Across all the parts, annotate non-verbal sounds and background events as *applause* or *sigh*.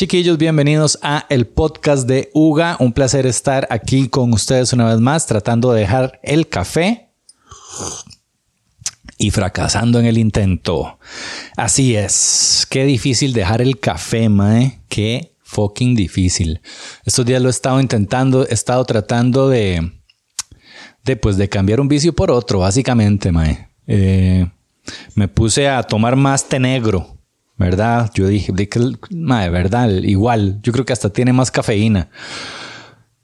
Chiquillos, bienvenidos a el podcast de Uga. Un placer estar aquí con ustedes una vez más, tratando de dejar el café y fracasando en el intento. Así es, qué difícil dejar el café, mae. Qué fucking difícil. Estos días lo he estado intentando, he estado tratando de, de, pues, de cambiar un vicio por otro, básicamente, mae. Eh, me puse a tomar más té negro, ¿verdad? Yo dije, madre, ¿verdad? Igual, yo creo que hasta tiene más cafeína.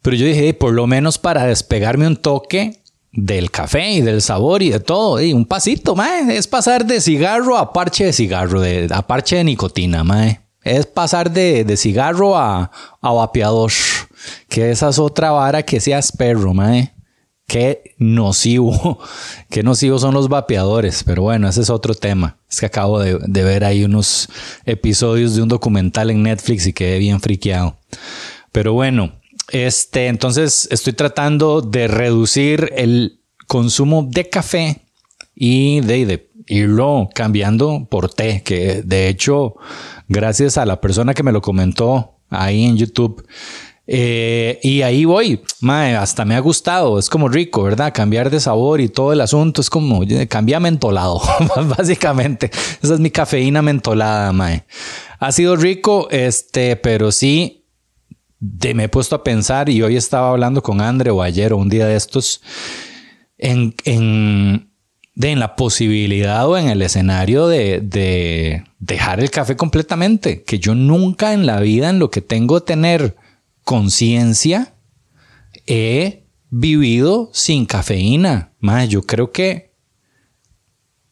Pero yo dije, por lo menos para despegarme un toque del café y del sabor y de todo, y un pasito, mae, es pasar de cigarro a parche de cigarro, de, a parche de nicotina, mae. Es pasar de, de cigarro a, a vapeador, que esa es otra vara que seas perro, mae qué nocivo, *laughs* qué nocivo son los vapeadores. Pero bueno, ese es otro tema. Es que acabo de, ver ahí unos episodios de un documental en Netflix y quedé bien friqueado. Pero bueno, este, entonces estoy tratando de reducir el consumo de café y de, de irlo cambiando por té, que de hecho, gracias a la persona que me lo comentó ahí en YouTube, eh, y ahí voy, hasta me ha gustado, es como rico, ¿verdad? Cambiar de sabor y todo el asunto es como, cambia mentolado, *laughs* básicamente. Esa es mi cafeína mentolada, mae. Ha sido rico, este, pero sí, me he puesto a pensar y hoy estaba hablando con Andre o ayer o un día de estos, en, en la posibilidad o en el escenario de, de dejar el café completamente, que yo nunca en la vida en lo que tengo tener conciencia, he vivido sin cafeína. Más, yo creo que,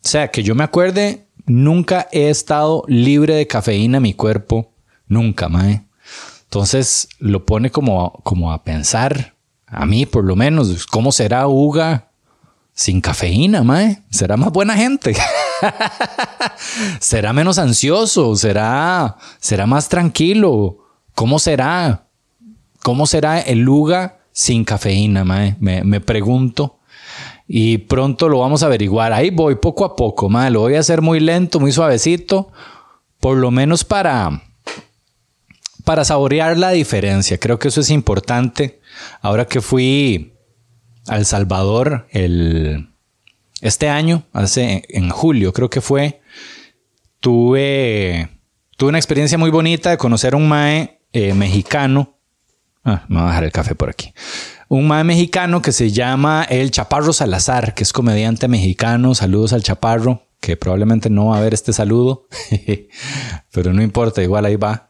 o sea, que yo me acuerde, nunca he estado libre de cafeína en mi cuerpo. Nunca, más. Entonces lo pone como, como a pensar, a mí por lo menos, ¿cómo será Uga sin cafeína, mae? ¿Será más buena gente? *laughs* ¿Será menos ansioso? ¿Será, será más tranquilo? ¿Cómo será? ¿Cómo será el Luga sin cafeína, mae? Me, pregunto. Y pronto lo vamos a averiguar. Ahí voy poco a poco, mae. Lo voy a hacer muy lento, muy suavecito. Por lo menos para, para saborear la diferencia. Creo que eso es importante. Ahora que fui a El Salvador el, este año, hace en julio, creo que fue, tuve, tuve una experiencia muy bonita de conocer a un mae eh, mexicano Ah, me voy a dejar el café por aquí. Un mae mexicano que se llama El Chaparro Salazar, que es comediante mexicano. Saludos al Chaparro, que probablemente no va a ver este saludo, *laughs* pero no importa, igual ahí va.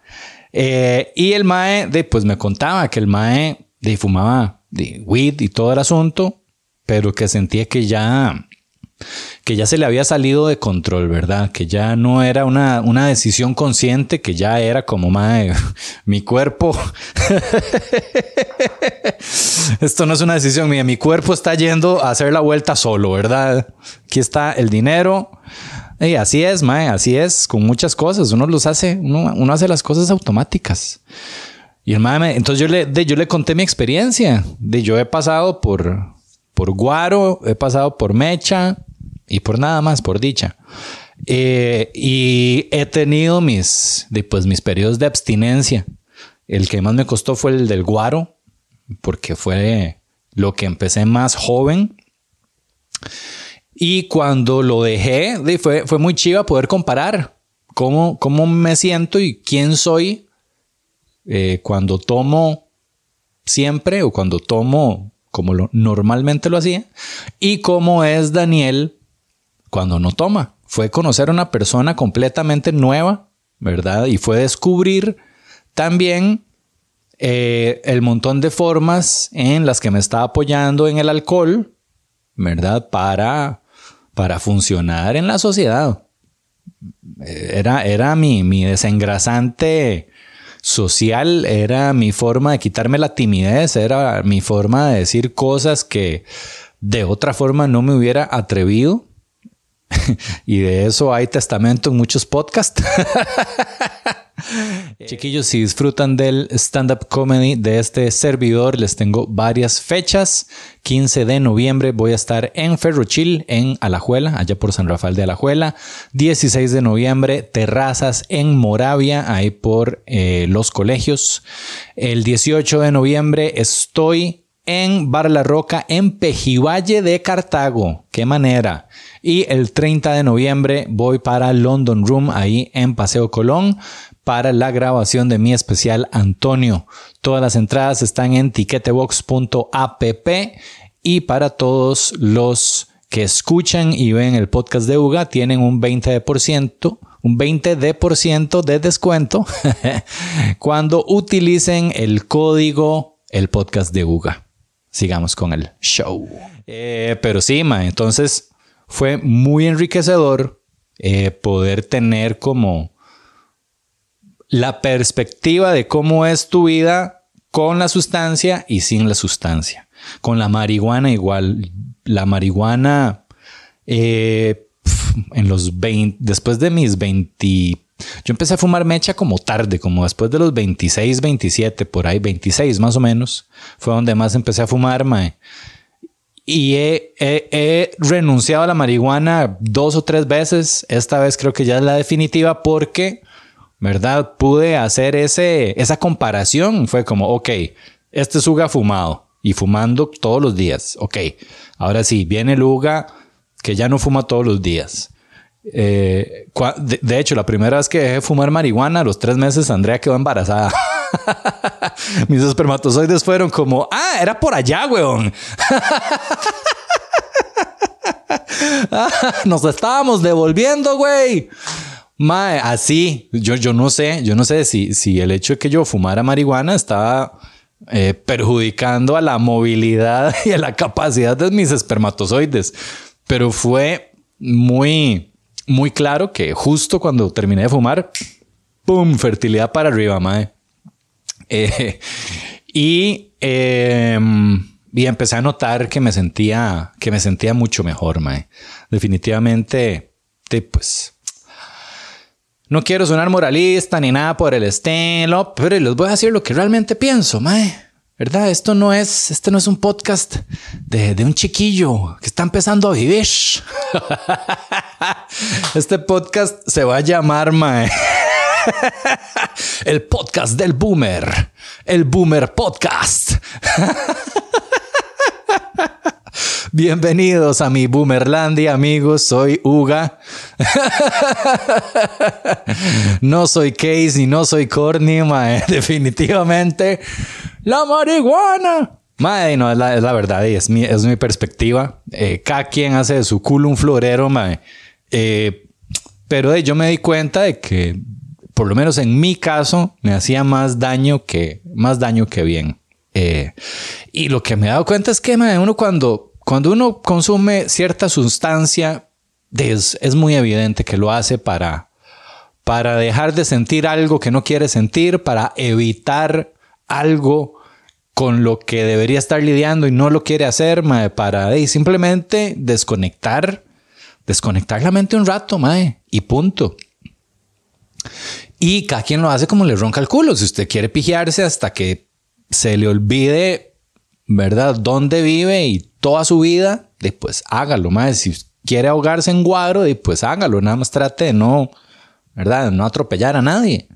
Eh, y el mae, de, pues me contaba que el mae de, fumaba de, weed y todo el asunto, pero que sentía que ya que ya se le había salido de control, ¿verdad? Que ya no era una, una decisión consciente, que ya era como, mae, *laughs* mi cuerpo. *laughs* Esto no es una decisión mía, mi cuerpo está yendo a hacer la vuelta solo, ¿verdad? Aquí está el dinero. Y así es, mae, así es, con muchas cosas. Uno los hace, uno, hace las cosas automáticas. Y el entonces yo le, yo le conté mi experiencia. De yo he pasado por, por Guaro, he pasado por Mecha, y por nada más, por dicha. Eh, y he tenido mis, pues, mis periodos de abstinencia. El que más me costó fue el del guaro, porque fue lo que empecé más joven. Y cuando lo dejé, fue, fue muy chiva poder comparar cómo, cómo me siento y quién soy eh, cuando tomo siempre o cuando tomo como lo, normalmente lo hacía y cómo es Daniel cuando no toma. Fue conocer a una persona completamente nueva, ¿verdad? Y fue descubrir también eh, el montón de formas en las que me estaba apoyando en el alcohol, ¿verdad? Para, para funcionar en la sociedad. Era, era mi, mi desengrasante social, era mi forma de quitarme la timidez, era mi forma de decir cosas que de otra forma no me hubiera atrevido *laughs* y de eso hay testamento en muchos podcasts. *laughs* Chiquillos, si disfrutan del stand-up comedy de este servidor, les tengo varias fechas. 15 de noviembre voy a estar en Ferrochil, en Alajuela, allá por San Rafael de Alajuela. 16 de noviembre, Terrazas en Moravia, ahí por eh, los colegios. El 18 de noviembre estoy en Bar La Roca, en Pejivalle de Cartago. Qué manera. Y el 30 de noviembre voy para London Room, ahí en Paseo Colón, para la grabación de mi especial Antonio. Todas las entradas están en tiquetebox.app y para todos los que escuchan y ven el podcast de UGA tienen un 20%, un 20% de descuento *laughs* cuando utilicen el código el podcast de UGA. Sigamos con el show. Eh, pero sí, ma, entonces fue muy enriquecedor eh, poder tener como la perspectiva de cómo es tu vida con la sustancia y sin la sustancia. Con la marihuana igual. La marihuana eh, en los 20, después de mis 20, yo empecé a fumar mecha como tarde, como después de los 26, 27, por ahí 26 más o menos. Fue donde más empecé a fumar, mae. Y he, renunciado a la marihuana dos o tres veces. Esta vez creo que ya es la definitiva porque ¿verdad? Pude hacer ese, esa comparación. Fue como, ok, este es Uga fumado y fumando todos los días. Ok, ahora sí, viene el Uga que ya no fuma todos los días. Eh, de, hecho, la primera vez que dejé de fumar marihuana, a los tres meses, Andrea quedó embarazada. *laughs* Mis espermatozoides fueron como, ah, era por allá, weón. *laughs* Nos estábamos devolviendo, güey. Mae, así, yo, yo no sé, yo no sé si, si el hecho de que yo fumara marihuana estaba eh, perjudicando a la movilidad *laughs* y a la capacidad de mis espermatozoides, pero fue muy, muy claro que justo cuando terminé de fumar, ¡pum! Fertilidad para arriba, mae. Eh, y, em, y empecé a notar que me sentía, que me sentía mucho mejor, mae. Definitivamente, pues no quiero sonar moralista ni nada por el estilo, pero les voy a decir lo que realmente pienso, mae. ¿Verdad? Esto no es, este no es un podcast de, un chiquillo que está empezando a vivir. *laughs* Este podcast se va a llamar, mae. *laughs* El podcast del boomer. El boomer podcast. *laughs* Bienvenidos a mi Boomerlandia, amigos. Soy Uga. no soy Case y no soy Corny, Definitivamente, la marihuana. Mae, no, es la, verdad y es mi, es mi perspectiva. Eh, cada quien hace de su culo un florero, mae. Eh, pero yo me di cuenta de que, por lo menos en mi caso, me hacía más daño que, más daño que bien. Eh, y lo que me he dado cuenta es que mae, uno cuando cuando uno consume cierta sustancia, es, es, muy evidente que lo hace para, para dejar de sentir algo que no quiere sentir, para evitar algo con lo que debería estar lidiando y no lo quiere hacer, para simplemente desconectar, desconectar la mente un rato, mae, y punto. Y cada quien lo hace como le ronca el culo. Si usted quiere pijearse hasta que se le olvide ¿verdad? Dónde vive y toda su vida, pues hágalo, más. Si quiere ahogarse en guaro, pues hágalo. Nada más trate de no, ¿verdad? no atropellar a nadie.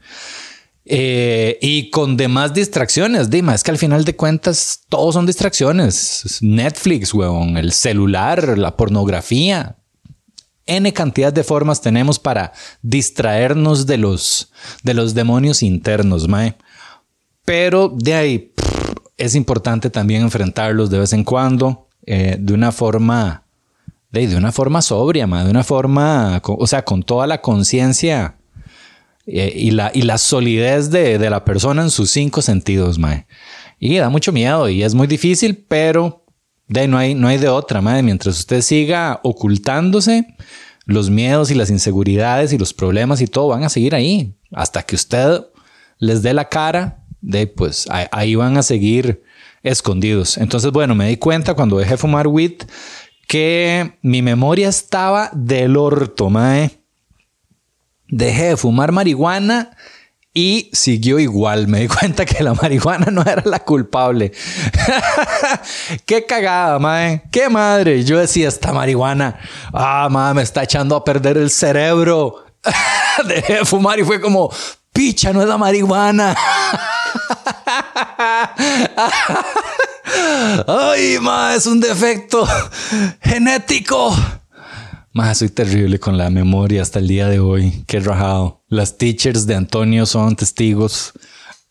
Eh, y con demás distracciones, Dima, es que al final de cuentas todos son distracciones. Netflix, weón, el celular, la pornografía. N cantidad de formas tenemos para distraernos de los, de los demonios internos, mae. Pero de ahí, es importante también enfrentarlos de vez en cuando eh, de una forma, de, una forma sobria, de una forma, o sea, con toda la conciencia eh, y, la, y la solidez de, la persona en sus cinco sentidos, mae. Y da mucho miedo y es muy difícil, pero de, no, hay, no hay de otra, mae. Mientras usted siga ocultándose, los miedos y las inseguridades y los problemas y todo van a seguir ahí hasta que usted les dé la cara de pues ahí van a seguir escondidos. Entonces, bueno, me di cuenta cuando dejé de fumar weed que mi memoria estaba del orto, mae. Dejé de fumar marihuana Y siguió igual. Me di cuenta que la marihuana no era la culpable. *laughs* Qué cagada, mae. Qué madre. Yo decía, esta marihuana, ah, madre, me está echando a perder el cerebro. *laughs* Dejé de fumar y fue como, picha, no es la marihuana. *laughs* Ay, ma, es un defecto genético. Ma, soy terrible con la memoria hasta el día de hoy. Qué rajado. Las teachers de Antonio son testigos.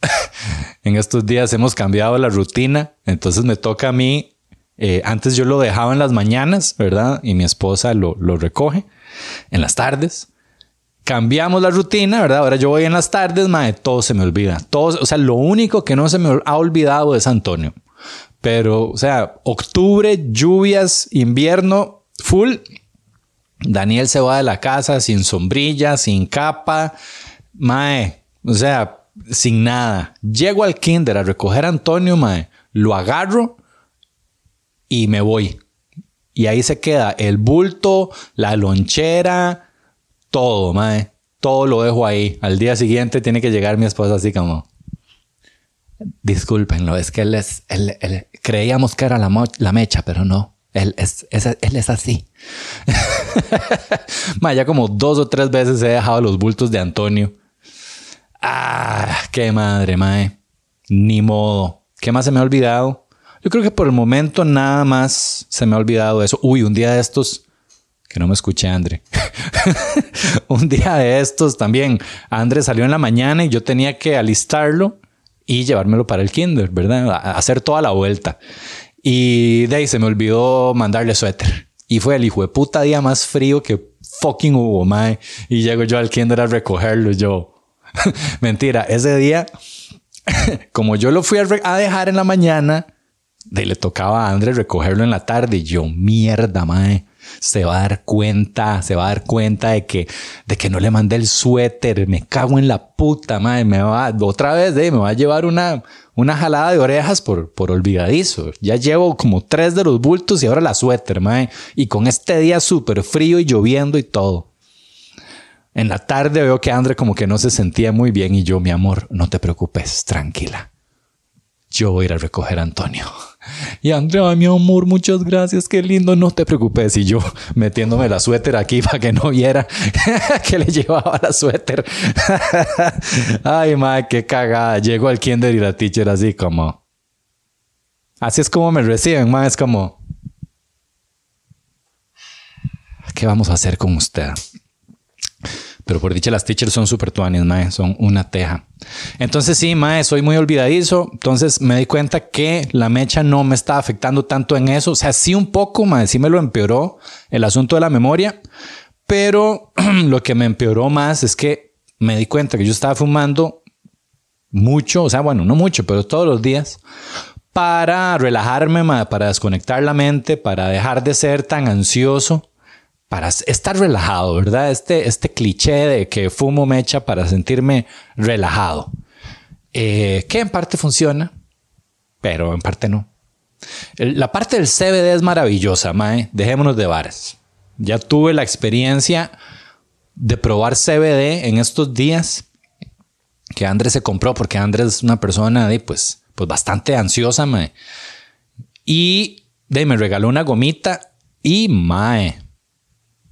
*laughs* en estos días hemos cambiado la rutina, entonces me toca a mí. Eh, antes yo lo dejaba en las mañanas, ¿verdad? Y mi esposa lo, lo recoge en las tardes cambiamos la rutina, ¿verdad? Ahora yo voy en las tardes, madre, todo se me olvida. Todo, o sea, lo único que no se me ha olvidado es Antonio. Pero, o sea, octubre, lluvias, invierno, full. Daniel se va de la casa sin sombrilla, sin capa, mae, o sea, sin nada. Llego al kinder a recoger a Antonio, mae, lo agarro y me voy. Y ahí se queda el bulto, la lonchera, todo, mae. Todo lo dejo ahí. Al día siguiente tiene que llegar mi esposa así como... Discúlpenlo, es que él creíamos que era la, la mecha, pero no. Él es, él es así. *laughs* mae, ya como dos o tres veces he dejado los bultos de Antonio. Ah, qué madre, mae. Ni modo. ¿Qué más se me ha olvidado? Yo creo que por el momento nada más se me ha olvidado eso. Uy, un día de estos que no me escuché Andre. *laughs* un día de estos también, Andre salió en la mañana y yo tenía que alistarlo y llevármelo para el kinder, ¿verdad? hacer toda la vuelta. Y de ahí se me olvidó mandarle suéter. Y fue el hijo de puta día más frío que fucking hubo, mae. Y llego yo al kinder a recogerlo. Yo, *laughs* mentira, ese día, *laughs* como yo lo fui a, dejar en la mañana, de le tocaba a Andre recogerlo en la tarde. Y yo, mierda, mae se va a dar cuenta, se va a dar cuenta de que, de que no le mandé el suéter, me cago en la puta, madre, me va, otra vez, eh, me va a llevar una, una jalada de orejas por, por olvidadizo. Ya llevo como tres de los bultos y ahora la suéter, madre, y con este día súper frío y lloviendo y todo. En la tarde veo que Andre como que no se sentía muy bien y yo, mi amor, no te preocupes, tranquila. Yo voy a ir a recoger a Antonio. *laughs* Y Andrea, mi amor, muchas gracias, qué lindo, no te preocupes. Y yo metiéndome la suéter aquí *laughs* para que no viera *laughs* que le llevaba la suéter. Ay, madre, qué cagada. Llego al kinder y la teacher así como... Así es como me reciben, ma, es como... ¿Qué vamos a hacer con usted? Pero por dicha, las teachers son súper tuanis, mae, son una teja. Entonces sí, mae, soy muy olvidadizo. Entonces me di cuenta que la mecha no me estaba afectando tanto en eso. O sea, sí un poco, mae, sí me lo empeoró el asunto de la memoria. Pero *clears throat* lo que me empeoró más es que me di cuenta que yo estaba fumando mucho, o sea, bueno, no mucho, pero todos los días para relajarme, para desconectar la mente, para dejar de ser tan ansioso para estar relajado, ¿verdad? Este, este cliché de que fumo mecha para sentirme relajado, eh, que en parte funciona, pero en parte no. La parte del CBD es maravillosa, Mae. Dejémonos de bares. Ya tuve la experiencia de probar CBD en estos días que Andrés se compró, porque Andrés es una persona de, pues, pues bastante ansiosa, Mae. Y de, me regaló una gomita y Mae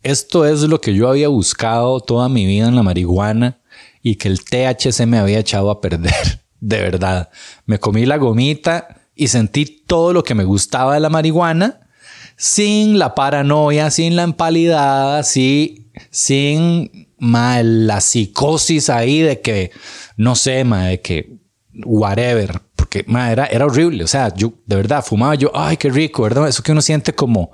esto es lo que yo había buscado toda mi vida en la marihuana y que el THC me había echado a perder. *laughs* De verdad. Me comí la gomita y sentí todo lo que me gustaba de la marihuana sin la paranoia, sin la empalidad, sin, sin la psicosis ahí de que, no sé, ma, de que whatever, porque ma, era, era horrible. O sea, yo de verdad fumaba yo, ay, qué rico, ¿verdad? Eso que uno siente como,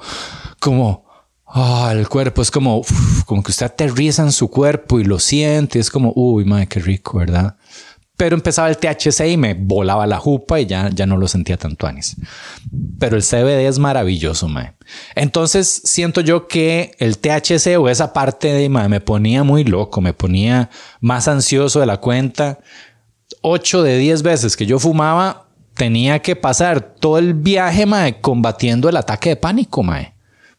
como, Ah, el cuerpo es como, como que usted aterriza en su cuerpo y lo siente. Es como, uy, madre, qué rico, ¿verdad? Pero empezaba el THC y me volaba la jupa y ya, ya no lo sentía tanto anis. Pero el CBD es maravilloso, mae. Entonces siento yo que el THC o esa parte de mae, me ponía muy loco, me ponía más ansioso de la cuenta. 8 de 10 veces que yo fumaba, tenía que pasar todo el viaje mae, combatiendo el ataque de pánico, mae.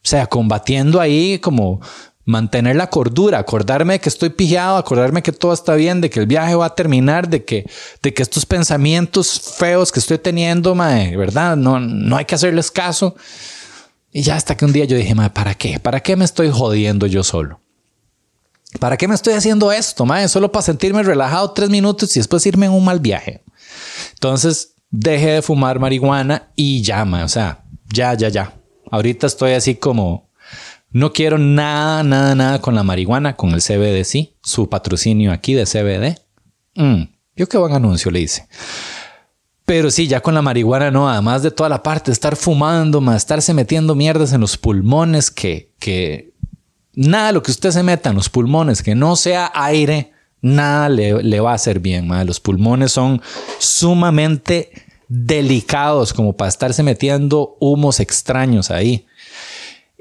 O sea, combatiendo ahí como mantener la cordura, acordarme de que estoy pijado, acordarme que todo está bien, de que el viaje va a terminar, de que, de que estos pensamientos feos que estoy teniendo, mae, ¿verdad? No, no hay que hacerles caso. Y ya hasta que un día yo dije, ¿para qué? ¿Para qué me estoy jodiendo yo solo? ¿Para qué me estoy haciendo esto, mae? Solo para sentirme relajado tres minutos y después irme en un mal viaje. Entonces dejé de fumar marihuana y ya, mae, o sea, ya, ya, ya. Ahorita estoy así como no quiero nada, nada, nada con la marihuana, con el CBD, sí. Su patrocinio aquí de CBD. Mm, yo qué buen anuncio le hice. Pero sí, ya con la marihuana no, además de toda la parte, de estar fumando, más estarse metiendo mierdas en los pulmones, que, que nada lo que usted se meta en los pulmones, que no sea aire, nada le, va a hacer bien. Los pulmones son sumamente delicados como para estarse metiendo humos extraños ahí.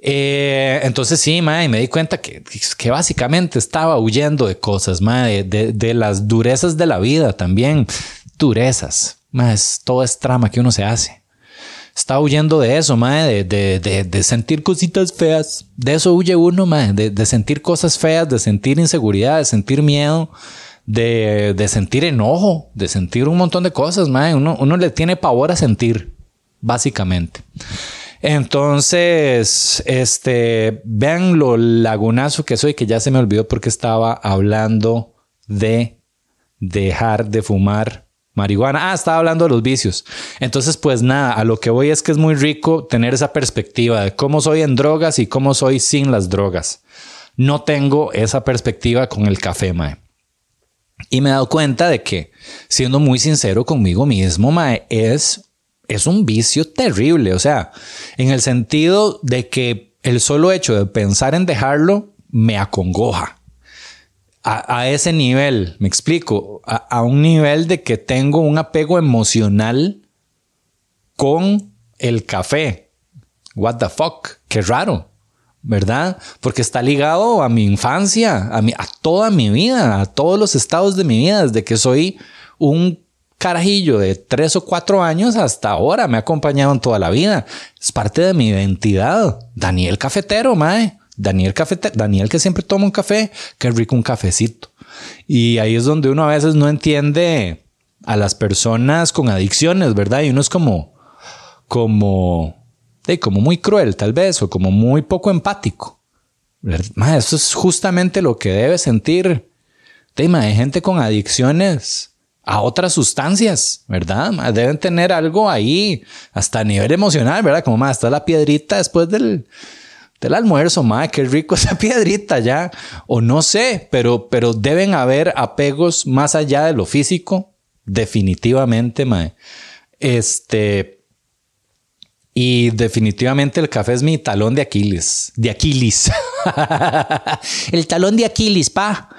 Eh, entonces sí, mae, me di cuenta que, que, básicamente estaba huyendo de cosas, mae, de, de, las durezas de la vida también. Durezas, mae, es, todo es trama que uno se hace. Estaba huyendo de eso, mae, de, de, de, sentir cositas feas. De eso huye uno, mae, de, sentir cosas feas, de sentir inseguridad, de sentir miedo, de, sentir enojo, de sentir un montón de cosas, mae. Uno, uno le tiene pavor a sentir, básicamente. Entonces, este, vean lo lagunazo que soy, que ya se me olvidó porque estaba hablando de dejar de fumar marihuana. Ah, estaba hablando de los vicios. Entonces, pues nada, a lo que voy es que es muy rico tener esa perspectiva de cómo soy en drogas y cómo soy sin las drogas. No tengo esa perspectiva con el café, mae. Y me he dado cuenta de que, siendo muy sincero conmigo mismo, es es un vicio terrible, o sea, en el sentido de que el solo hecho de pensar en dejarlo me acongoja. A, ese nivel, me explico, a, un nivel de que tengo un apego emocional con el café. What the fuck, qué raro, ¿verdad? Porque está ligado a mi infancia, a, mi, a toda mi vida, a todos los estados de mi vida, desde que soy un carajillo de tres o cuatro años hasta ahora me ha acompañado en toda la vida. Es parte de mi identidad. Daniel cafetero, mae. Daniel cafetero, Daniel que siempre toma un café, qué rico un cafecito. Y ahí es donde uno a veces no entiende a las personas con adicciones, ¿verdad? Y uno es como, como, como muy cruel tal vez, o como muy poco empático. eso es justamente lo que debe sentir. Hay gente con adicciones a otras sustancias, ¿verdad? Deben tener algo ahí, hasta a nivel emocional, ¿verdad? Como más, está la piedrita después del, del almuerzo, madre, qué rico *laughs* esa piedrita ya. O no sé, pero, pero deben haber apegos más allá de lo físico, definitivamente, madre. Este. Y definitivamente el café es mi talón de Aquiles. De Aquiles. *laughs* el talón de Aquiles, pa.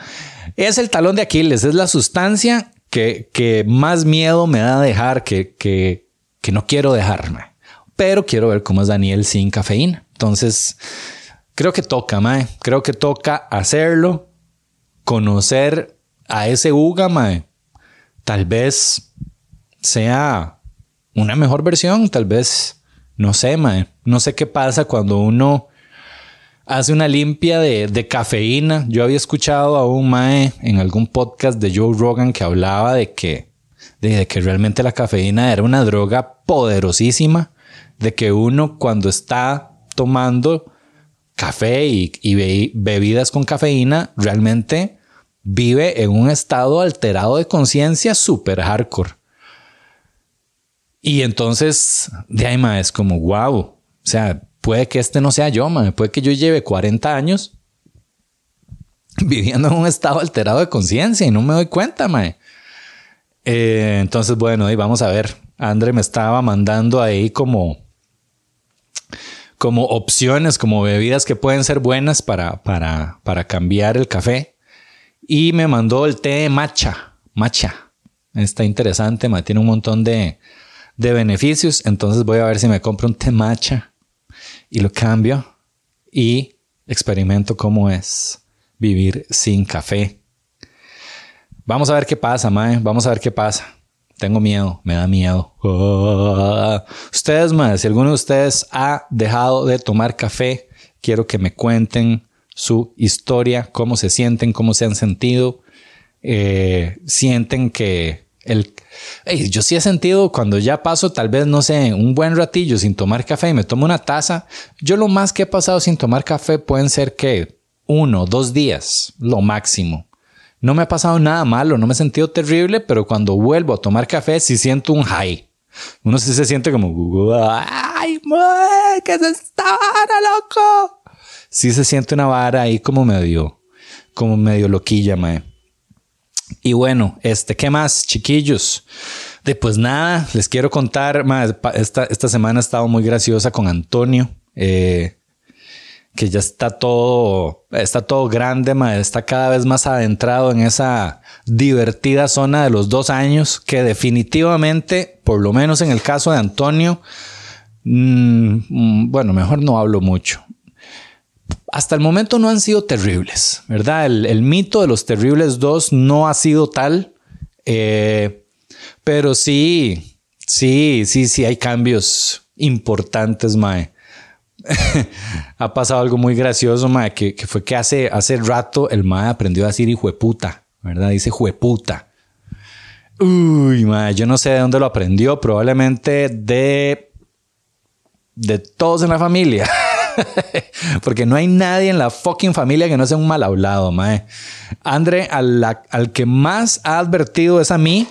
Es el talón de Aquiles, es la sustancia que, más miedo me da dejar, que, que, que no quiero dejarme. Pero quiero ver cómo es Daniel sin cafeína. Entonces, creo que toca, mae. Creo que toca hacerlo, conocer a ese Uga, mae. Tal vez sea una mejor versión, tal vez, no sé, mae. No sé qué pasa cuando uno hace una limpia de, cafeína. Yo había escuchado a un mae en algún podcast de Joe Rogan que hablaba de que, de, que realmente la cafeína era una droga poderosísima, de que uno cuando está tomando café y, y bebidas con cafeína, realmente vive en un estado alterado de conciencia súper hardcore. Y entonces, de ahí, mae, es como, wow, o sea, puede que este no sea yo, man. Puede que yo lleve 40 años viviendo en un estado alterado de conciencia y no me doy cuenta, man. Eh, entonces, bueno, ahí vamos a ver. André me estaba mandando ahí como, como opciones, como bebidas que pueden ser buenas para, para, para cambiar el café. Y me mandó el té matcha. Matcha. Está interesante, man. tiene un montón de, de beneficios. Entonces voy a ver si me compro un té matcha y lo cambio y experimento cómo es vivir sin café. Vamos a ver qué pasa, Mae. Vamos a ver qué pasa. Tengo miedo, me da miedo. Ustedes, Mae, si alguno de ustedes ha dejado de tomar café, quiero que me cuenten su historia, cómo se sienten, cómo se han sentido. Eh, sienten que el... yo sí he sentido cuando ya paso tal vez, no sé, un buen ratillo sin tomar café y me tomo una taza. Yo lo más que he pasado sin tomar café pueden ser que uno, dos días, lo máximo. No me ha pasado nada malo, no me he sentido terrible, pero cuando vuelvo a tomar café sí siento un high. Uno sí se siente como, ¡ay, ¿Qué es esta vara, loco? Sí se siente una vara ahí como medio, como medio loquilla, mae. Y bueno, este, ¿qué más, chiquillos? De pues nada, les quiero contar, mae, esta, esta semana ha estado muy graciosa con Antonio. Eh, que ya está todo, está todo grande, está cada vez más adentrado en esa divertida zona de los dos años, que definitivamente, por lo menos en el caso de Antonio, mm, mm, bueno, mejor no hablo mucho. Hasta el momento no han sido terribles, ¿verdad? El, mito de los terribles dos no ha sido tal, eh, pero sí, sí, sí, sí hay cambios importantes, Mae. *laughs* ha pasado algo muy gracioso, mae, que, fue que hace, hace rato el mae aprendió a decir hijo puta, ¿verdad? Dice jueputa. Uy, mae, yo no sé de dónde lo aprendió, probablemente de, de todos en la familia. *laughs* *laughs* Porque no hay nadie en la fucking familia que no sea un mal hablado, mae. André, al, al que más ha advertido es a mí.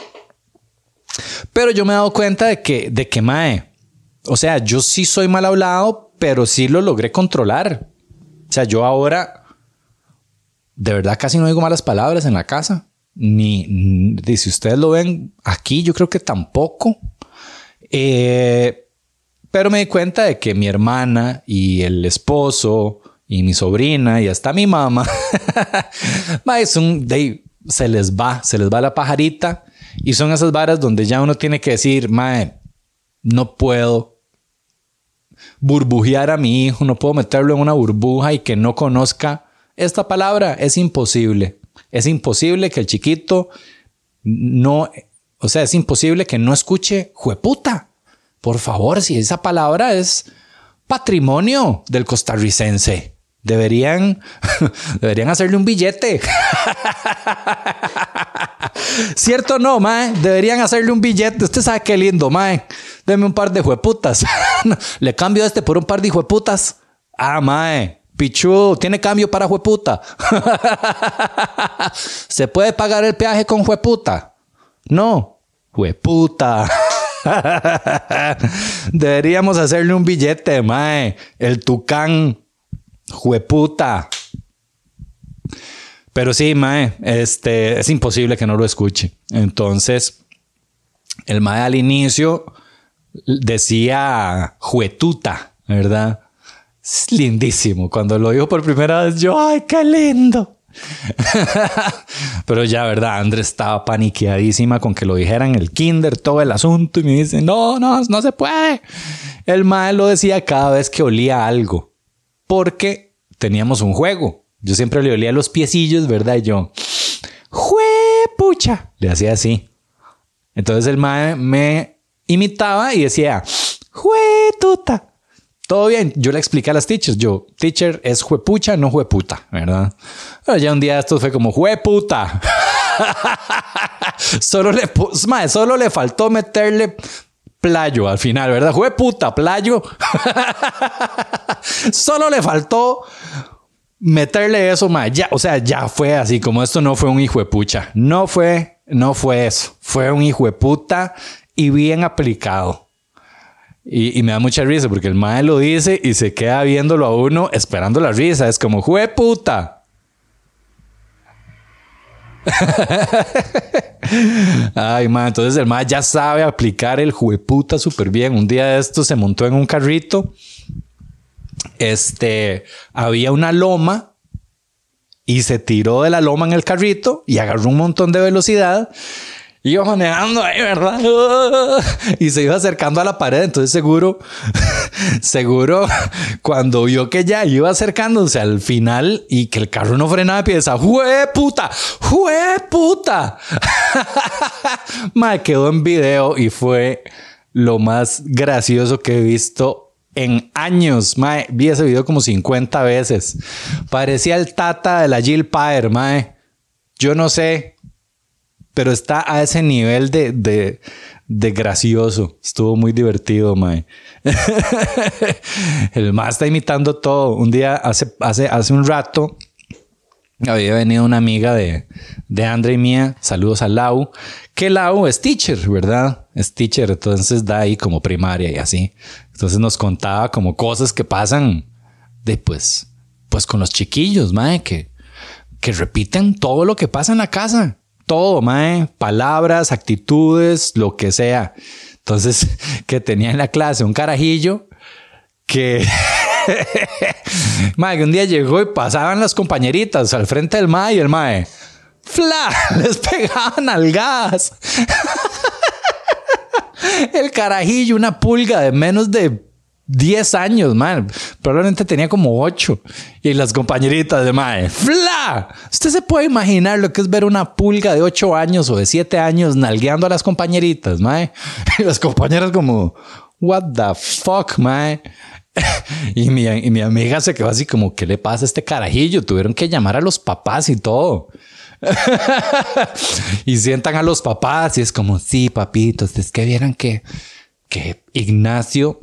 Pero yo me he dado cuenta de que, de que, mae, o sea, yo sí soy mal hablado, pero sí lo logré controlar. O sea, yo ahora de verdad casi no digo malas palabras en la casa. Ni, si ustedes lo ven aquí, yo creo que tampoco. Eh, pero me di cuenta de que mi hermana y el esposo y mi sobrina y hasta mi mamá, *laughs* es un, se les va, se les va la pajarita y son esas varas donde ya uno tiene que decir, mae, no puedo, burbujear a mi hijo, no puedo meterlo en una burbuja y que no conozca esta palabra. Es imposible. Es imposible que el chiquito no, o sea, es imposible que no escuche jueputa. Por favor, si esa palabra es patrimonio del costarricense. Deberían, *laughs* deberían hacerle un billete. *laughs* ¿Cierto o no, mae? Deberían hacerle un billete. Usted sabe qué lindo, mae. Deme un par de jueputas. *laughs* Le cambio este por un par de jueputas. Ah, mae. Pichu, tiene cambio para jueputa. ¿Se puede pagar el peaje con jueputa? No. Jueputa. *laughs* Deberíamos hacerle un billete, mae. El tucán Jueputa. Pero sí, Mae, este, es imposible que no lo escuche. Entonces, el Mae al inicio decía juetuta, ¿verdad? Es lindísimo. Cuando lo dijo por primera vez, yo, ¡ay, qué lindo! *laughs* Pero ya, ¿verdad? Andrés estaba paniqueadísima con que lo dijeran el kinder, todo el asunto, y me dice, no, no, no se puede. El Mae lo decía cada vez que olía algo porque teníamos un juego. Yo siempre le olía los piecillos, ¿verdad? Y yo, pucha, le hacía así. Entonces el mae me imitaba y decía, tuta. Todo bien, yo le expliqué a las teachers, yo, teacher es juepucha, no jueputa, ¿verdad? Pero ya un día esto fue como jueputa. *laughs* solo le, mae, solo le faltó meterle playo al final, ¿verdad? Fue puta, playo. *laughs* Solo le faltó meterle eso, ma. Ya, o sea, ya fue así, como esto no fue un hijo de pucha. No fue, no fue eso. Fue un hijo de puta y bien aplicado. Y, me da mucha risa porque el mae lo dice y se queda viéndolo a uno esperando la risa. Es como, jue puta. *laughs* Ay, man, entonces el man ya sabe aplicar el jueputa súper bien. Un día de esto se montó en un carrito. Este, había una loma y se tiró de la loma en el carrito y agarró un montón de velocidad iba manejando ahí, ¿verdad? Y se iba acercando a la pared, entonces seguro, *laughs* seguro, cuando vio que ya iba acercándose al final y que el carro no frenaba, empieza, ¡jue puta! ¡jue puta! *laughs* Me quedó en video y fue lo más gracioso que he visto en años, mae. Vi ese video como 50 veces. Parecía el tata de la Jill Pyre, mae. Yo no sé, pero está a ese nivel de, de, de gracioso. Estuvo muy divertido, mae. *laughs* el mae está imitando todo. Un día, hace, hace, hace un rato, había venido una amiga de, de Andre y mía, saludos a Lau, que Lau es teacher, ¿verdad? Es teacher, entonces da ahí como primaria y así. Entonces nos contaba como cosas que pasan de pues, pues con los chiquillos, mae, que, que repiten todo lo que pasa en la casa. Todo, mae, palabras, actitudes, lo que sea. Entonces, *laughs* que tenía en la clase un carajillo que *laughs* mae, que un día llegó y pasaban las compañeritas al frente del mae y el mae, ¡fla! *laughs* Les pegaban al gas. el carajillo, una pulga de menos de 10 años, man. Probablemente tenía como 8. Y las compañeritas de mae, ¡fla! Usted se puede imaginar lo que es ver una pulga de 8 años o de 7 años nalgueando a las compañeritas, mae. *laughs* Y las compañeras como, what the fuck, mae. *laughs* y, mi, y mi amiga se quedó así como, ¿qué le pasa a este carajillo? Tuvieron que llamar a los papás y todo. *laughs* y sientan a los papás y es como, sí, papitos, es que vieran que, que Ignacio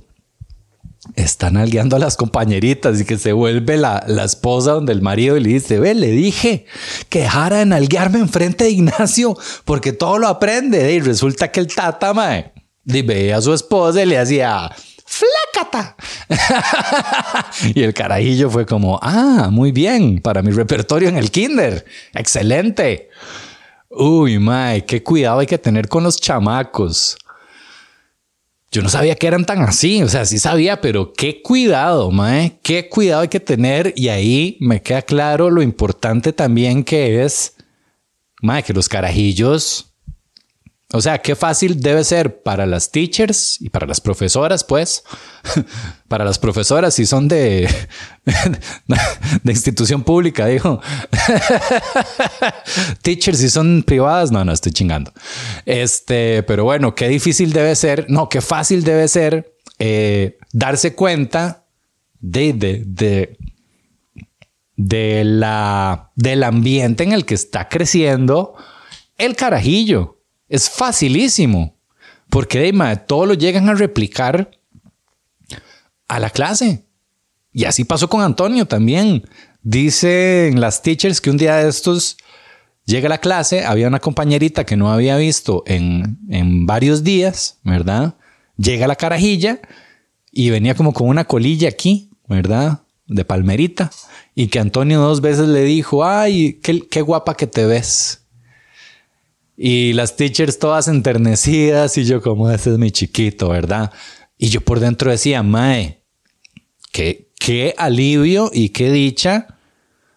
están nalgueando a las compañeritas y que se vuelve la, la, esposa donde el marido le dice, ve, le dije que dejara de nalguearme enfrente de Ignacio porque todo lo aprende. Y resulta que el tata, mae, ve a su esposa y le hacía, flácata. *laughs* y el carajillo fue como, ah, muy bien, para mi repertorio en el kinder. Excelente. Uy, mae, qué cuidado hay que tener con los chamacos. Yo no sabía que eran tan así, o sea, sí sabía, pero qué cuidado, mae, qué cuidado hay que tener. Y ahí me queda claro lo importante también que es, mae, que los carajillos o sea, qué fácil debe ser para las teachers y para las profesoras, pues. *laughs* para las profesoras, si son de, *laughs* de institución pública, dijo. *laughs* teachers, si son privadas, no, no estoy chingando. Este, pero bueno, qué difícil debe ser, no, qué fácil debe ser eh, darse cuenta de, de, de, de la, del ambiente en el que está creciendo el carajillo. Es facilísimo. Porque de todo lo llegan a replicar a la clase. Y así pasó con Antonio también. Dicen las teachers que un día de estos llega a la clase, había una compañerita que no había visto en, en varios días, ¿verdad? Llega a la carajilla y venía como con una colilla aquí, ¿verdad? De palmerita. Y que Antonio dos veces le dijo, ay, qué, qué guapa que te ves. Y las teachers todas enternecidas y yo como, ese es mi chiquito, ¿verdad? Y yo por dentro decía, Mae, qué, qué alivio y qué dicha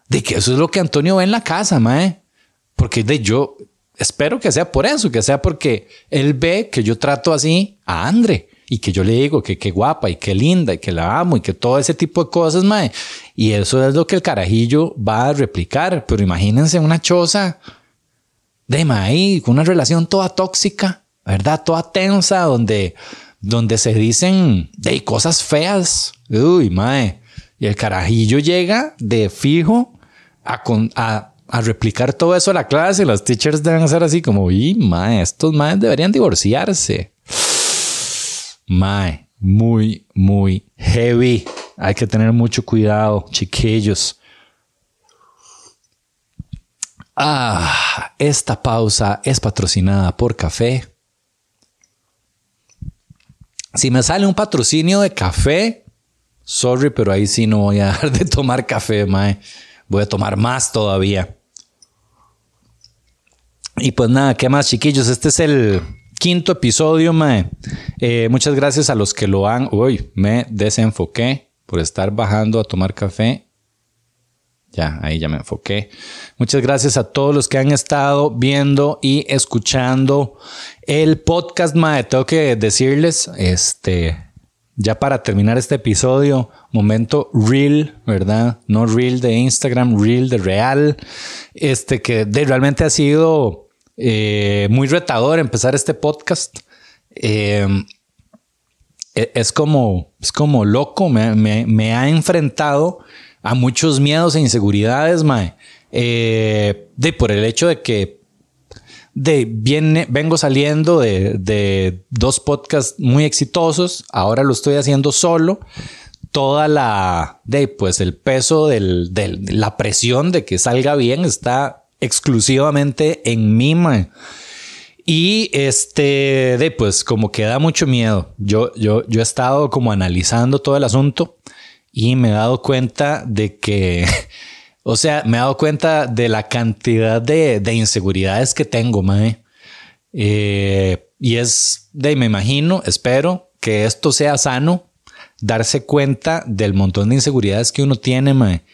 de que eso es lo que Antonio ve en la casa, Mae. Porque de yo espero que sea por eso, que sea porque él ve que yo trato así a Andre y que yo le digo que qué guapa y qué linda y que la amo y que todo ese tipo de cosas, mae. Y eso es lo que el carajillo va a replicar. Pero imagínense una choza de ahí, con una relación toda tóxica, ¿verdad? Toda tensa, donde, donde se dicen de cosas feas. Uy, mae. Y el carajillo llega de fijo a, a, a, replicar todo eso a la clase. Los teachers deben ser así como, y mae, estos maes deberían divorciarse. Mae, muy, muy heavy. Hay que tener mucho cuidado, chiquillos. Ah, esta pausa es patrocinada por café. Si me sale un patrocinio de café, sorry, pero ahí sí no voy a *laughs* dejar de tomar café, mae. Voy a tomar más todavía. Y pues nada, ¿qué más, chiquillos? Este es el quinto episodio, mae. Eh, muchas gracias a los que lo han. Uy, me desenfoqué por estar bajando a tomar café ya, ahí ya me enfoqué. Muchas gracias a todos los que han estado viendo y escuchando el podcast, mae. Tengo que decirles, este, ya para terminar este episodio, momento real, ¿verdad? No real de Instagram, real de real. Este que realmente ha sido eh, muy retador empezar este podcast. Eh, e, es, como, es como loco, me, ha enfrentado a muchos miedos e inseguridades, mae. Eh, de por el hecho de que de viene, vengo saliendo de, de, dos podcasts muy exitosos, ahora lo estoy haciendo solo. Toda la de pues el peso de la presión de que salga bien está exclusivamente en mí. mae. Y este, de pues como que da mucho miedo. Yo, yo, yo he estado como analizando todo el asunto y me he dado cuenta de que, *laughs* o sea, me he dado cuenta de la cantidad de, de inseguridades que tengo, mae. Eh, y es, de, me imagino, espero que esto sea sano, darse cuenta del montón de inseguridades que uno tiene, mae.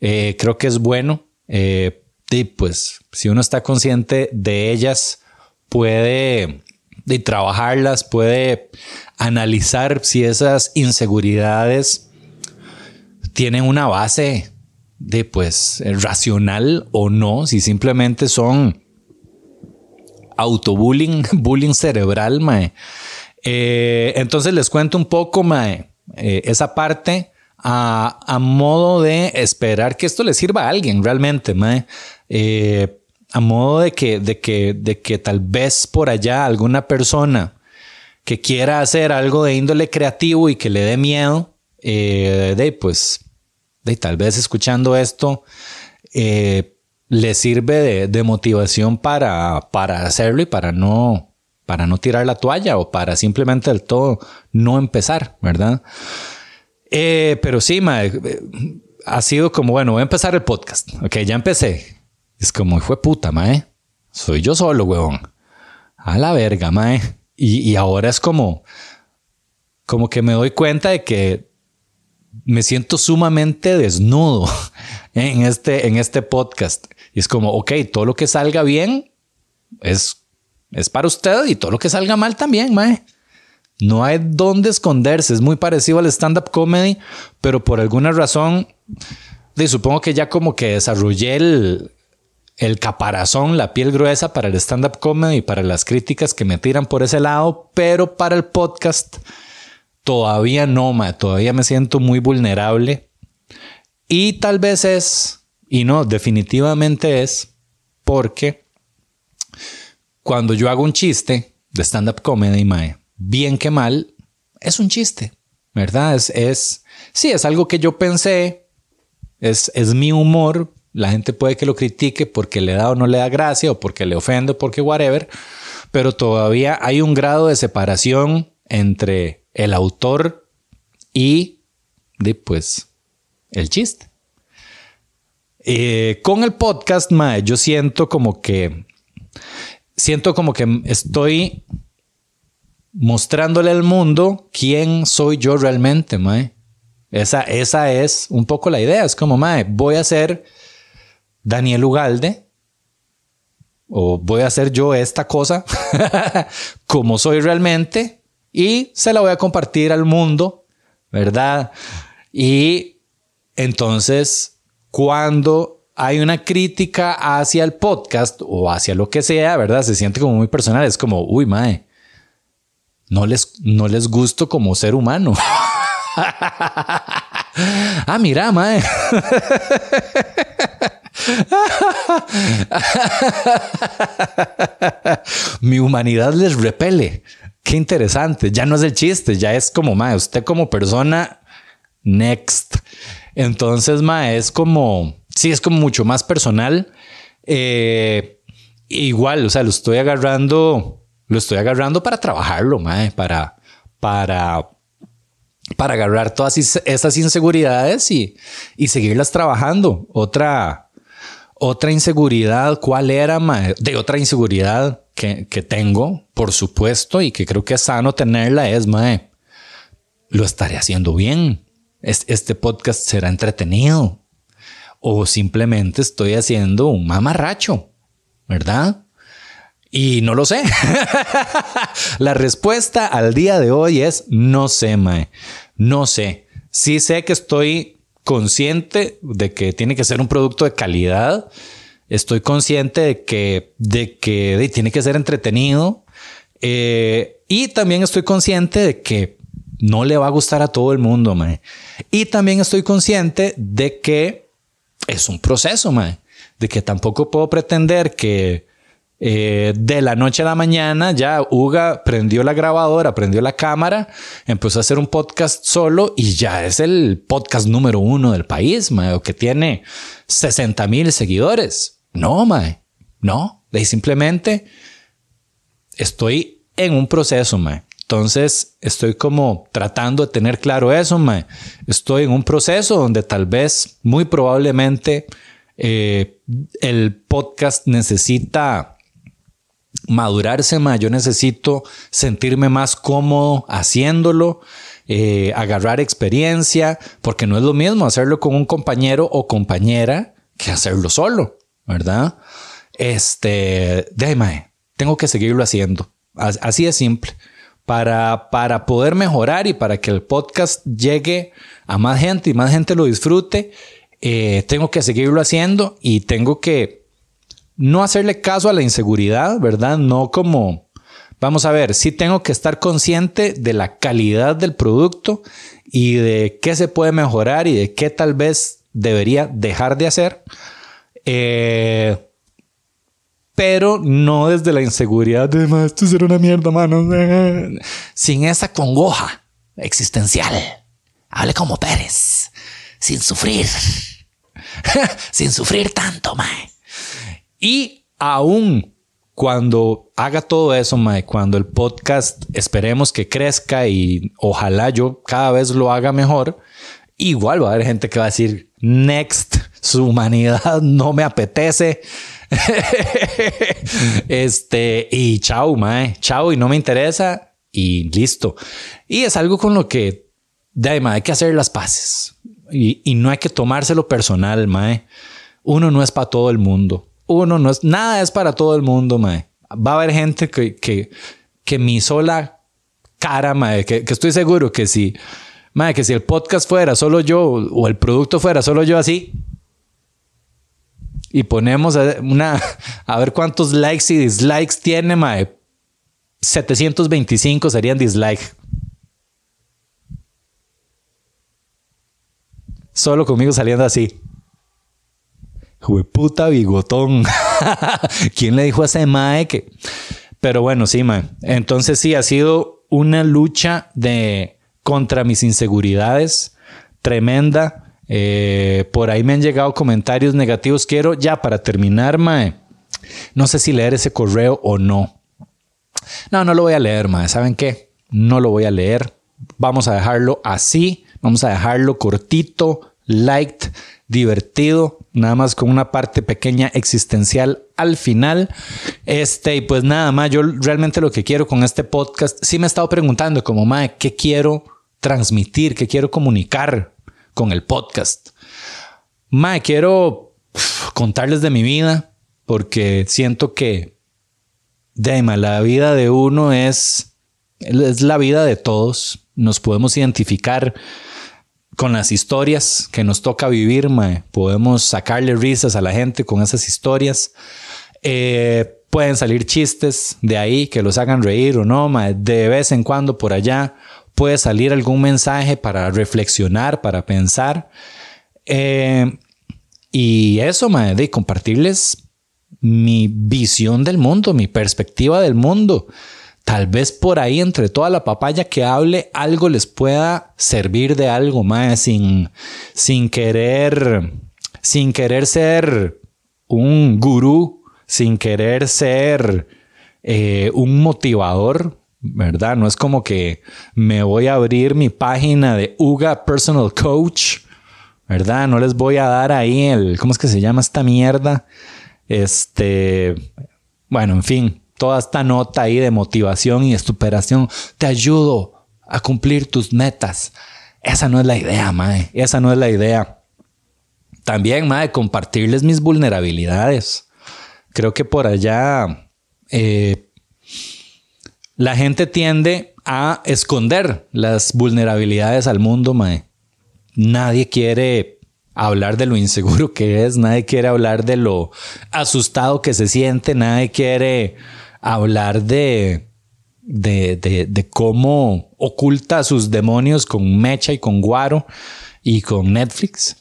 Eh, creo que es bueno. Eh, y pues, si uno está consciente de ellas, puede de trabajarlas, puede analizar si esas inseguridades tienen una base de pues racional o no, si simplemente son autobullying, *laughs* bullying cerebral, mae. Eh, entonces les cuento un poco, mae, eh, esa parte a, a, modo de esperar que esto le sirva a alguien realmente, mae. Eh, a modo de que, de que, de que tal vez por allá alguna persona que quiera hacer algo de índole creativo y que le dé miedo, eh, de pues, de tal vez escuchando esto, eh, le sirve de, motivación para, para hacerlo y para no, para no tirar la toalla o para simplemente del todo no empezar, ¿verdad? Eh, pero sí, ha sido como, bueno, voy a empezar el podcast. Ok, ya empecé. Es como, fue puta, mae. Soy yo solo, huevón. A la verga, mae. Y, ahora es como, como que me doy cuenta de que me siento sumamente desnudo *laughs* en este, en este podcast. Y es como, ok, todo lo que salga bien es, es para usted y todo lo que salga mal también, mae. No hay dónde esconderse. Es muy parecido al stand-up comedy, pero por alguna razón, supongo que ya como que desarrollé el, el caparazón, la piel gruesa para el stand-up comedy y para las críticas que me tiran por ese lado, pero para el podcast todavía no, todavía me siento muy vulnerable. Y tal vez es, y no, definitivamente es, porque cuando yo hago un chiste de stand-up comedy, mae, bien que mal, es un chiste, ¿verdad? Es, es, sí, es algo que yo pensé, es, es mi humor, la gente puede que lo critique porque le da o no le da gracia o porque le ofende o porque whatever, pero todavía hay un grado de separación entre el autor y de, pues el chiste. Eh, con el podcast, mae, yo siento como que siento como que estoy mostrándole al mundo quién soy yo realmente, mae. Esa, esa es un poco la idea. Es como, mae, voy a ser Daniel Ugalde, o voy a hacer yo esta cosa *laughs* como soy realmente y se la voy a compartir al mundo, ¿verdad? Y entonces, cuando hay una crítica hacia el podcast o hacia lo que sea, ¿verdad? Se siente como muy personal, es como, uy, mae, no les, no les gusto como ser humano. *laughs* ah, mira, mae. *laughs* Mi humanidad les repele. Qué interesante. Ya no es el chiste, ya es como, ma, usted como persona, next. Entonces, ma, es como, sí, es como mucho más personal. Eh, igual, o sea, lo estoy agarrando, lo estoy agarrando para trabajarlo, ma, para, para, para agarrar todas esas inseguridades y, y seguirlas trabajando. Otra, otra inseguridad, ¿cuál era? De otra inseguridad que, tengo, por supuesto, y que creo que es sano tenerla, es, mae, lo estaré haciendo bien. Este podcast será entretenido. O simplemente estoy haciendo un mamarracho, ¿verdad? Y no lo sé. *laughs* La respuesta al día de hoy es no sé, mae. No sé. Sí sé que estoy consciente de que tiene que ser un producto de calidad. Estoy consciente de que, de que tiene que ser entretenido. Eh, y también estoy consciente de que no le va a gustar a todo el mundo, mae. Y también estoy consciente de que es un proceso, mae. De que tampoco puedo pretender que eh, de la noche a la mañana ya Uga prendió la grabadora, prendió la cámara, empezó a hacer un podcast solo y ya es el podcast número uno del país, mae, o que tiene 60 mil seguidores. No, mae. No. De simplemente estoy en un proceso, mae. Entonces estoy como tratando de tener claro eso, mae. Estoy en un proceso donde tal vez, muy probablemente, eh, el podcast necesita madurarse más, yo necesito sentirme más cómodo haciéndolo, eh, agarrar experiencia, porque no es lo mismo hacerlo con un compañero o compañera que hacerlo solo, ¿verdad? Este, déjame, tengo que seguirlo haciendo. Así de simple. Para, para poder mejorar y para que el podcast llegue a más gente y más gente lo disfrute, eh, tengo que seguirlo haciendo y tengo que no hacerle caso a la inseguridad, ¿verdad? No como, vamos a ver, sí tengo que estar consciente de la calidad del producto y de qué se puede mejorar y de qué tal vez debería dejar de hacer. Eh, pero no desde la inseguridad de, esto será una mierda, mano. Sin esa congoja existencial. Hable como Pérez. Sin sufrir. *laughs* Sin sufrir tanto, mae. Y aún cuando haga todo eso, Mae, cuando el podcast esperemos que crezca y ojalá yo cada vez lo haga mejor, igual va a haber gente que va a decir, next, su humanidad *laughs* no me apetece. *laughs* este, y chao, Mae, chao, y no me interesa, y listo. Y es algo con lo que, de, hay que hacer las paces. Y, y no hay que tomárselo personal, Mae. Uno no es para todo el mundo uno no es, nada es para todo el mundo, mae. Va a haber gente que, que, que mi sola cara, mae, que, que estoy seguro que si, mae, que si el podcast fuera solo yo o el producto fuera solo yo así, y ponemos una, a ver cuántos likes y dislikes tiene, mae. 725 serían dislike. Solo conmigo saliendo así puta bigotón. *laughs* ¿Quién le dijo a ese mae que? Pero bueno, sí, mae. Entonces sí, ha sido una lucha de contra mis inseguridades tremenda. Eh, por ahí me han llegado comentarios negativos. Quiero ya para terminar, mae. No sé si leer ese correo o no. No, no lo voy a leer, mae. ¿Saben qué? No lo voy a leer. Vamos a dejarlo así. Vamos a dejarlo cortito, light, divertido nada más con una parte pequeña existencial al final. Este, y pues nada más, yo realmente lo que quiero con este podcast, sí me he estado preguntando como, mae, ¿qué quiero transmitir? ¿Qué quiero comunicar con el podcast? Mae, quiero contarles de mi vida porque siento que, Dema, la vida de uno es, es la vida de todos. Nos podemos identificar con las historias que nos toca vivir, podemos sacarle risas a la gente con esas historias. Eh, pueden salir chistes de ahí que los hagan reír o no, de vez en cuando por allá puede salir algún mensaje para reflexionar, para pensar. Eh, y eso, de compartirles mi visión del mundo, mi perspectiva del mundo. Tal vez por ahí, entre toda la papaya que hable, algo les pueda servir de algo más sin, sin querer, sin querer ser un gurú, sin querer ser eh, un motivador, ¿verdad? No es como que me voy a abrir mi página de UGA Personal Coach, ¿verdad? No les voy a dar ahí el, ¿cómo es que se llama esta mierda? Este, bueno, en fin, toda esta nota ahí de motivación y superación. Te ayudo a cumplir tus metas. Esa no es la idea, Mae. Esa no es la idea. También, Mae, compartirles mis vulnerabilidades. Creo que por allá eh, la gente tiende a esconder las vulnerabilidades al mundo, Mae. Nadie quiere hablar de lo inseguro que es, nadie quiere hablar de lo asustado que se siente, nadie quiere hablar de, de, de, cómo oculta sus demonios con Mecha y con Guaro y con Netflix.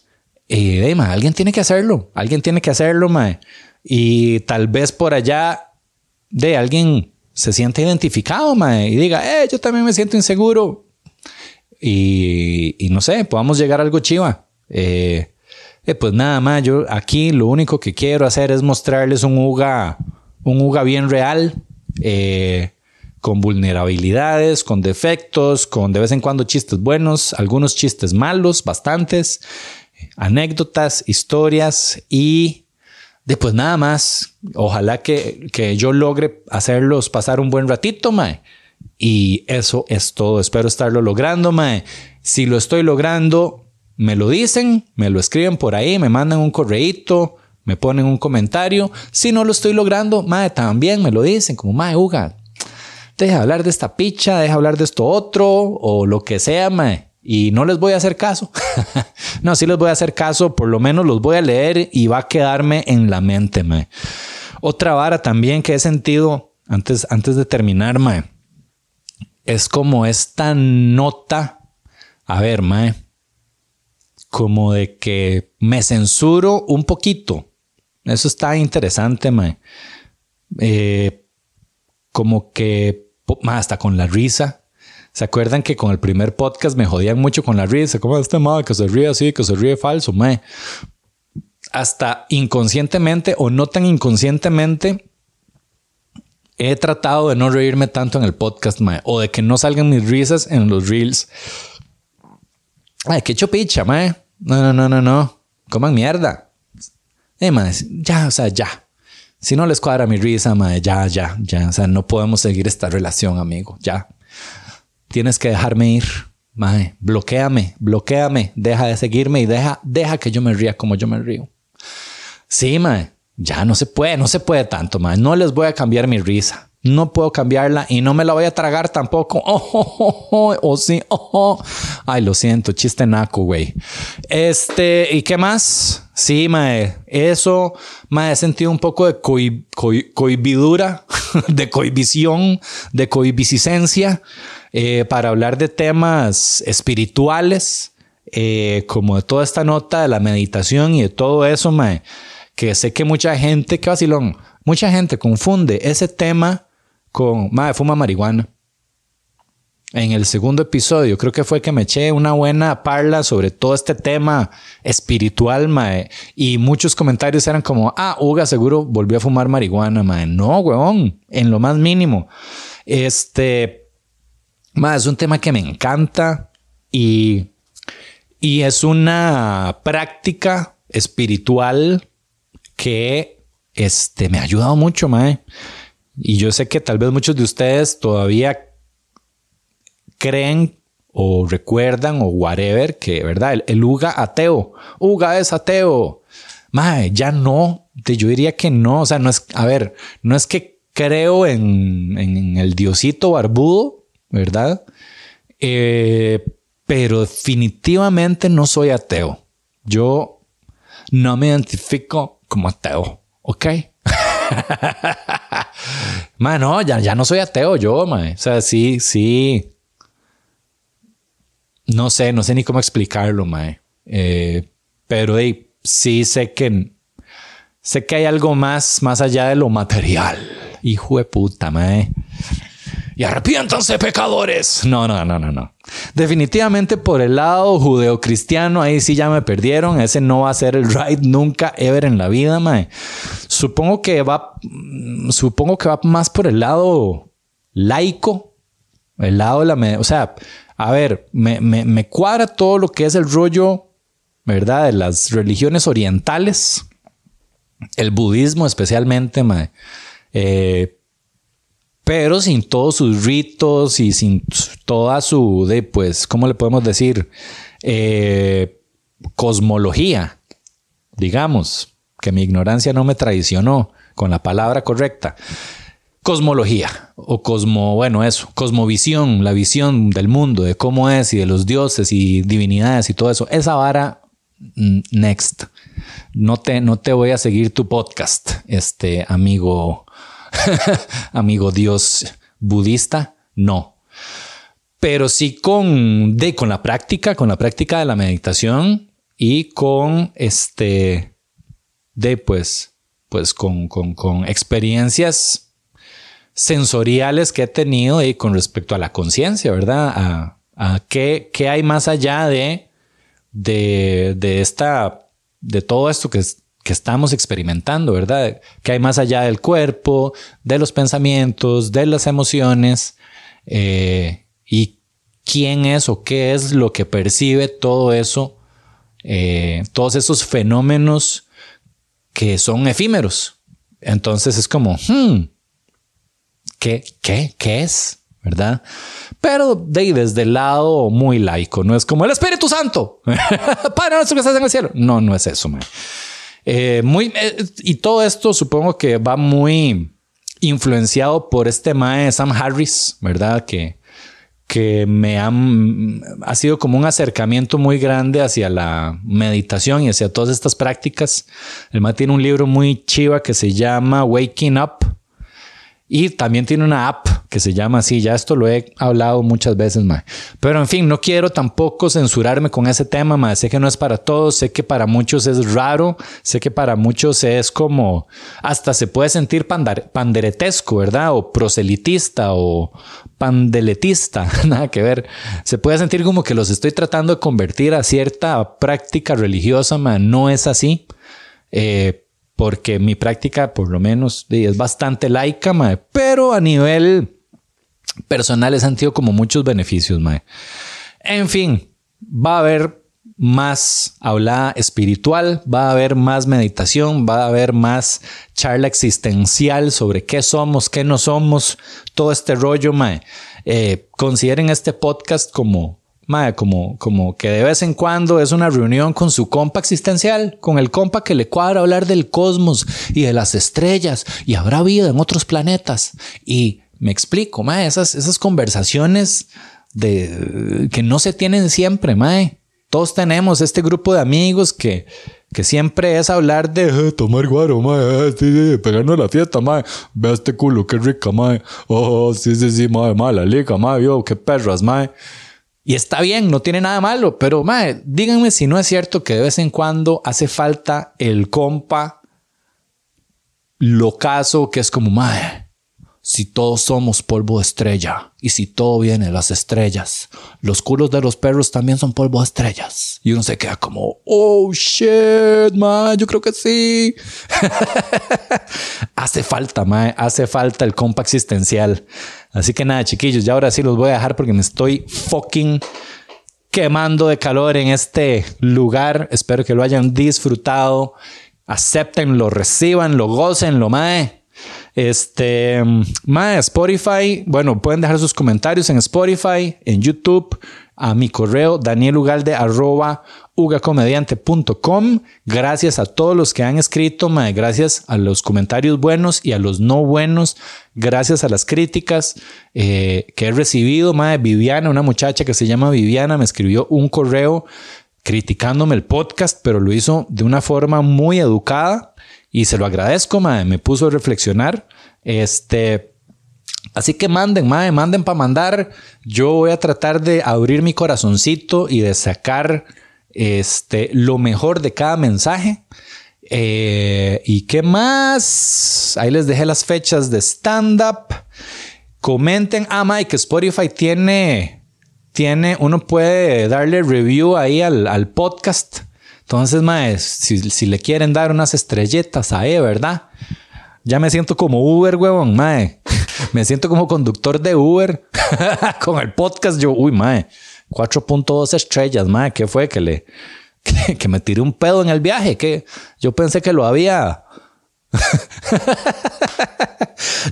Y alguien tiene que hacerlo, alguien tiene que hacerlo, mae. Y tal vez por allá de alguien se siente identificado, mae, y diga, eh, yo también me siento inseguro. Y, y no sé, podamos llegar a algo chiva. Eh, eh, pues nada más, yo aquí lo único que quiero hacer es mostrarles un UGA, un UGA bien real, eh, con vulnerabilidades, con defectos, con de vez en cuando chistes buenos, algunos chistes malos, bastantes, anécdotas, historias y después nada más. Ojalá que, que, yo logre hacerlos pasar un buen ratito, mae. Y eso es todo. Espero estarlo logrando, mae. Si lo estoy logrando, me lo dicen, me lo escriben por ahí, me mandan un correíto, me ponen un comentario. Si no lo estoy logrando, mae, también me lo dicen, como mae, Uga, deja de hablar de esta picha, deja de hablar de esto otro, o lo que sea, mae. Y no les voy a hacer caso. *laughs* no, sí les voy a hacer caso, por lo menos los voy a leer y va a quedarme en la mente, mae. Otra vara también que he sentido antes, antes de terminar, mae, es como esta nota. A ver, mae como de que me censuro un poquito. Eso está interesante, mae. Eh, como que hasta con la risa. ¿Se acuerdan que con el primer podcast me jodían mucho con la risa? Como este mae que se ríe así, que se ríe falso, mae. Hasta inconscientemente o no tan inconscientemente he tratado de no reírme tanto en el podcast, mae, o de que no salgan mis risas en los reels. Ay, qué chopicha, mae. No, no, no, no, no. Coman mierda. Eh, mae, ya, o sea, ya. Si no les cuadra mi risa, mae, ya, ya, ya. O sea, no podemos seguir esta relación, amigo. Ya. Tienes que dejarme ir. Mae, bloqueame, bloqueame. Deja de seguirme y deja, deja que yo me ría como yo me río. Sí, mae. Ya no se puede, no se puede tanto, mae. No les voy a cambiar mi risa. No puedo cambiarla y no me la voy a tragar tampoco. *laughs* Oh, oh, oh, oh, sí. Oh, Ay, lo siento, chiste naco, güey. Este, ¿y qué más? Sí, mae, eso, mae, he sentido un poco de cohibidura, *laughs* de cohibición, de cohibiciscencia eh, para hablar de temas espirituales, eh, como de toda esta nota de la meditación y de todo eso, mae, que sé que mucha gente, qué vacilón, mucha gente confunde ese tema con, madre, fuma marihuana. En el segundo episodio, creo que fue que me eché una buena parla sobre todo este tema espiritual, mae. Y muchos comentarios eran como, ah, Uga seguro volvió a fumar marihuana, mae. No, weón, en lo más mínimo. Este, mae, es un tema que me encanta y, y es una práctica espiritual que este, me ha ayudado mucho, mae. Y yo sé que tal vez muchos de ustedes todavía creen o recuerdan o whatever que, ¿verdad? El, Uga ateo. Uga es ateo. Mae, ya no. Yo diría que no. O sea, no es, a ver, no es que creo en, en el diosito barbudo, ¿verdad? Eh, pero definitivamente no soy ateo. Yo no me identifico como ateo, ¿ok? *laughs* Mano, ya, ya no soy ateo yo, mae. O sea, sí, sí. No sé, no sé ni cómo explicarlo, mae. Eh, pero sí sé que sé que hay algo más, más allá de lo material. Hijo de puta, mae y arrepiéntanse pecadores. No, no, no, no, no. Definitivamente por el lado judeocristiano, ahí sí ya me perdieron. Ese no va a ser el ride nunca, ever en la vida, mae. Supongo que va, supongo que va más por el lado laico, el lado de la, o sea, a ver, me, me, cuadra todo lo que es el rollo, ¿verdad? De las religiones orientales, el budismo especialmente. Eh, pero sin todos sus ritos y sin toda su, pues, ¿cómo le podemos decir? Eh, cosmología, digamos, que mi ignorancia no me traicionó con la palabra correcta. Cosmología o cosmo, bueno, eso, cosmovisión, la visión del mundo, de cómo es y de los dioses y divinidades y todo eso. Esa vara, mm, next. No te, no te voy a seguir tu podcast, este amigo *laughs* amigo Dios budista. no. Pero sí con, de, con la práctica, con la práctica de la meditación y con este, de pues, pues con, con, con experiencias sensoriales que he tenido y con respecto a la conciencia, ¿verdad? A, qué, qué, hay más allá de, de, de esta, de todo esto que, que estamos experimentando, ¿verdad? ¿Qué hay más allá del cuerpo, de los pensamientos, de las emociones eh, y quién es o qué es lo que percibe todo eso, eh, todos esos fenómenos que son efímeros. Entonces es como, hmm, ¿qué, qué, qué es? ¿Verdad? Pero de, desde el lado muy laico, no es como el Espíritu Santo, *laughs* Padre nuestro que estás en el cielo. No, no es eso. Eh, muy, eh, y todo esto supongo que va muy influenciado por este mae Sam Harris, ¿verdad? Que, que me han, ha sido como un acercamiento muy grande hacia la meditación y hacia todas estas prácticas. El mae tiene un libro muy chiva que se llama Waking Up y también tiene una app que se llama así. Ya esto lo he hablado muchas veces, mae. Pero en fin, no quiero tampoco censurarme con ese tema, mae. Sé que no es para todos, sé que para muchos es raro, sé que para muchos es como hasta se puede sentir panderetesco, ¿verdad? O proselitista o pandeletista, *laughs* nada que ver. Se puede sentir como que los estoy tratando de convertir a cierta práctica religiosa, mae. No es así. Eh, porque mi práctica, por lo menos, es bastante laica, pero a nivel personal he sentido como muchos beneficios, mae. En fin, va a haber más habla espiritual, va a haber más meditación, va a haber más charla existencial sobre qué somos, qué no somos, todo este rollo, mae. Eh, consideren este podcast como como, como que de vez en cuando es una reunión con su compa existencial, con el compa que le cuadra hablar del cosmos y de las estrellas y habrá vida en otros planetas. Y me explico, mae, esas, esas conversaciones de, que no se tienen siempre, mae. Todos tenemos este grupo de amigos que, que siempre es hablar de eh, tomar guaro, mae, eh, sí, pegarnos la fiesta, mae, ve este culo, qué rica, mae, oh, sí, sí, sí, mae, mala liga, mae, yo, qué perras, mae. Y está bien, no tiene nada malo, pero mae, díganme si no es cierto que de vez en cuando hace falta el compa locazo que es como, mae, si todos somos polvo de estrella y si todo viene de las estrellas, los culos de los perros también son polvo de estrellas. Y uno se queda como, oh shit, mae, yo creo que sí. *laughs* hace falta, mae, hace falta el compa existencial. Así que nada, chiquillos, ya ahora sí los voy a dejar porque me estoy fucking quemando de calor en este lugar. Espero que lo hayan disfrutado. Aceptenlo, recibanlo, gocenlo, mae. Este, mae, Spotify. Bueno, pueden dejar sus comentarios en Spotify, en YouTube, a mi correo danielugalde arroba ugacomediante.com. Gracias a todos los que han escrito, gracias a los comentarios buenos y a los no buenos, gracias a las críticas eh, que he recibido. Viviana, una muchacha que se llama Viviana, me escribió un correo criticándome el podcast, pero lo hizo de una forma muy educada y se lo agradezco, me puso a reflexionar. Este, Así que manden, manden para mandar. Yo voy a tratar de abrir mi corazoncito y de sacar este, lo mejor de cada mensaje. Eh, ¿Y qué más? Ahí les dejé las fechas de stand-up. Comenten. Ah, Mike, Spotify tiene, tiene, uno puede darle review ahí al, podcast. Entonces, mae, si, le quieren dar unas estrelletas ahí, ¿verdad? Ya me siento como Uber, huevón, mae. Me siento como conductor de Uber *laughs* con el podcast. Yo, uy, mae. 4.2 estrellas, madre, ¿qué fue? Que le *laughs* que, me tiré un pedo en el viaje, que yo pensé que lo había *laughs*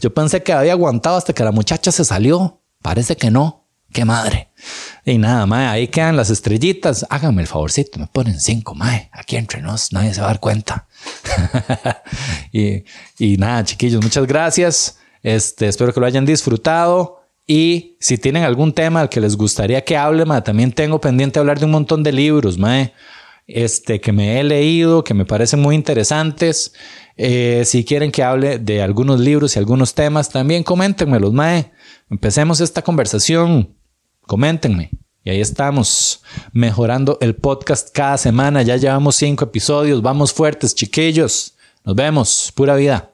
yo pensé que había aguantado hasta que la muchacha se salió. Parece que no. Qué madre. Y nada, mae, ahí quedan las estrellitas. Háganme el favorcito, me ponen cinco, mae. Aquí entre nos, nadie se va a dar cuenta. y, y nada, chiquillos, muchas gracias. Este, espero que lo hayan disfrutado. Y si tienen algún tema al que les gustaría que hable, también tengo pendiente hablar de un montón de libros, este, que me he leído, que me parecen muy interesantes. Eh, si quieren que hable de algunos libros y algunos temas, también coméntenmelos, mae. Empecemos esta conversación. Coméntenme. Y ahí estamos, mejorando el podcast cada semana. Ya llevamos cinco episodios. Vamos fuertes, chiquillos. Nos vemos. Pura vida.